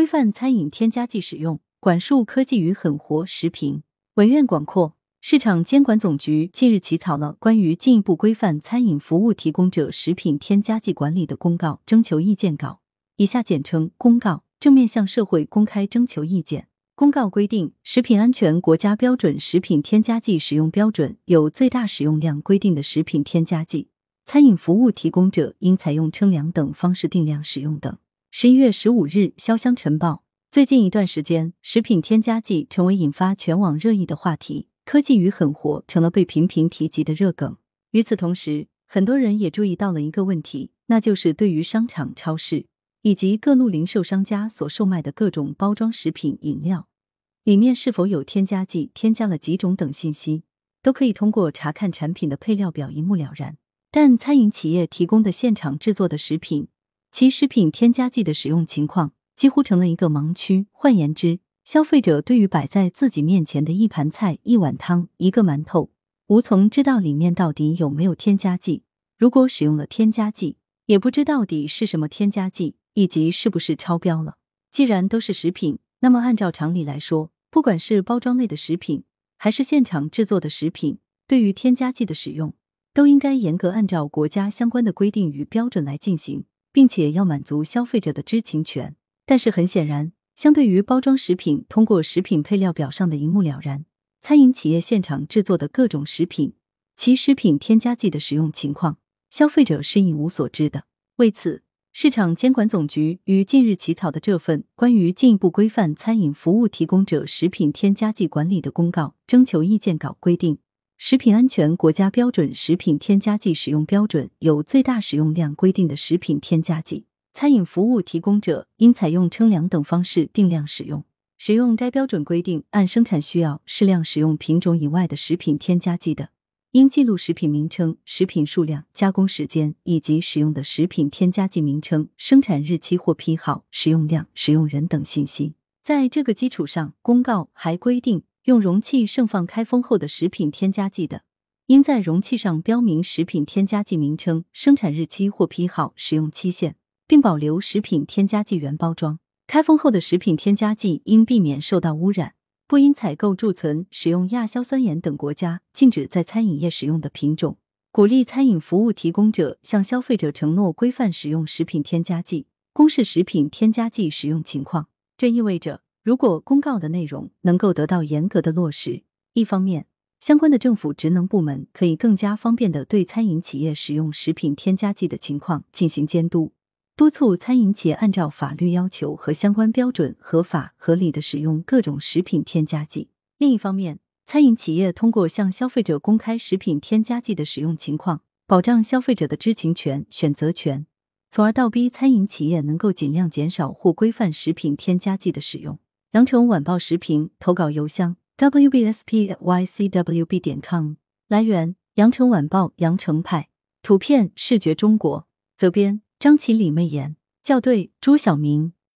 规范餐饮添加剂使用，管束科技与狠活食品。文苑广阔，市场监管总局近日起草了关于进一步规范餐饮服务提供者食品添加剂管理的公告（征求意见稿），以下简称公告，正面向社会公开征求意见。公告规定，食品安全国家标准食品添加剂使用标准有最大使用量规定的食品添加剂，餐饮服务提供者应采用称量等方式定量使用等。十一月十五日，潇湘晨报。最近一段时间，食品添加剂成为引发全网热议的话题，科技与狠活成了被频频提及的热梗。与此同时，很多人也注意到了一个问题，那就是对于商场、超市以及各路零售商家所售卖的各种包装食品饮料。里面是否有添加剂、添加了几种等信息，都可以通过查看产品的配料表一目了然。但餐饮企业提供的现场制作的食品，其食品添加剂的使用情况几乎成了一个盲区。换言之，消费者对于摆在自己面前的一盘菜、一碗汤、一个馒头，无从知道里面到底有没有添加剂。如果使用了添加剂，也不知到底是什么添加剂，以及是不是超标了。既然都是食品，那么，按照常理来说，不管是包装类的食品，还是现场制作的食品，对于添加剂的使用，都应该严格按照国家相关的规定与标准来进行，并且要满足消费者的知情权。但是，很显然，相对于包装食品通过食品配料表上的一目了然，餐饮企业现场制作的各种食品，其食品添加剂的使用情况，消费者是一无所知的。为此，市场监管总局于近日起草的这份关于进一步规范餐饮服务提供者食品添加剂管理的公告（征求意见稿）规定，食品安全国家标准食品添加剂使用标准有最大使用量规定的食品添加剂，餐饮服务提供者应采用称量等方式定量使用。使用该标准规定按生产需要适量使用品种以外的食品添加剂的。应记录食品名称、食品数量、加工时间以及使用的食品添加剂名称、生产日期或批号、使用量、使用人等信息。在这个基础上，公告还规定，用容器盛放开封后的食品添加剂的，应在容器上标明食品添加剂名称、生产日期或批号、使用期限，并保留食品添加剂原包装。开封后的食品添加剂应避免受到污染。不应采购贮存、使用亚硝酸盐等国家禁止在餐饮业使用的品种。鼓励餐饮服务提供者向消费者承诺规范使用食品添加剂，公示食品添加剂使用情况。这意味着，如果公告的内容能够得到严格的落实，一方面，相关的政府职能部门可以更加方便的对餐饮企业使用食品添加剂的情况进行监督。督促餐饮企业按照法律要求和相关标准合法合理的使用各种食品添加剂。另一方面，餐饮企业通过向消费者公开食品添加剂的使用情况，保障消费者的知情权、选择权，从而倒逼餐饮企业能够尽量减少或规范食品添加剂的使用。羊城晚报时评投稿邮箱：wbspycwb 点 com。来源：羊城晚报羊城派。图片：视觉中国。责编。张起李媚妍校对：朱晓明。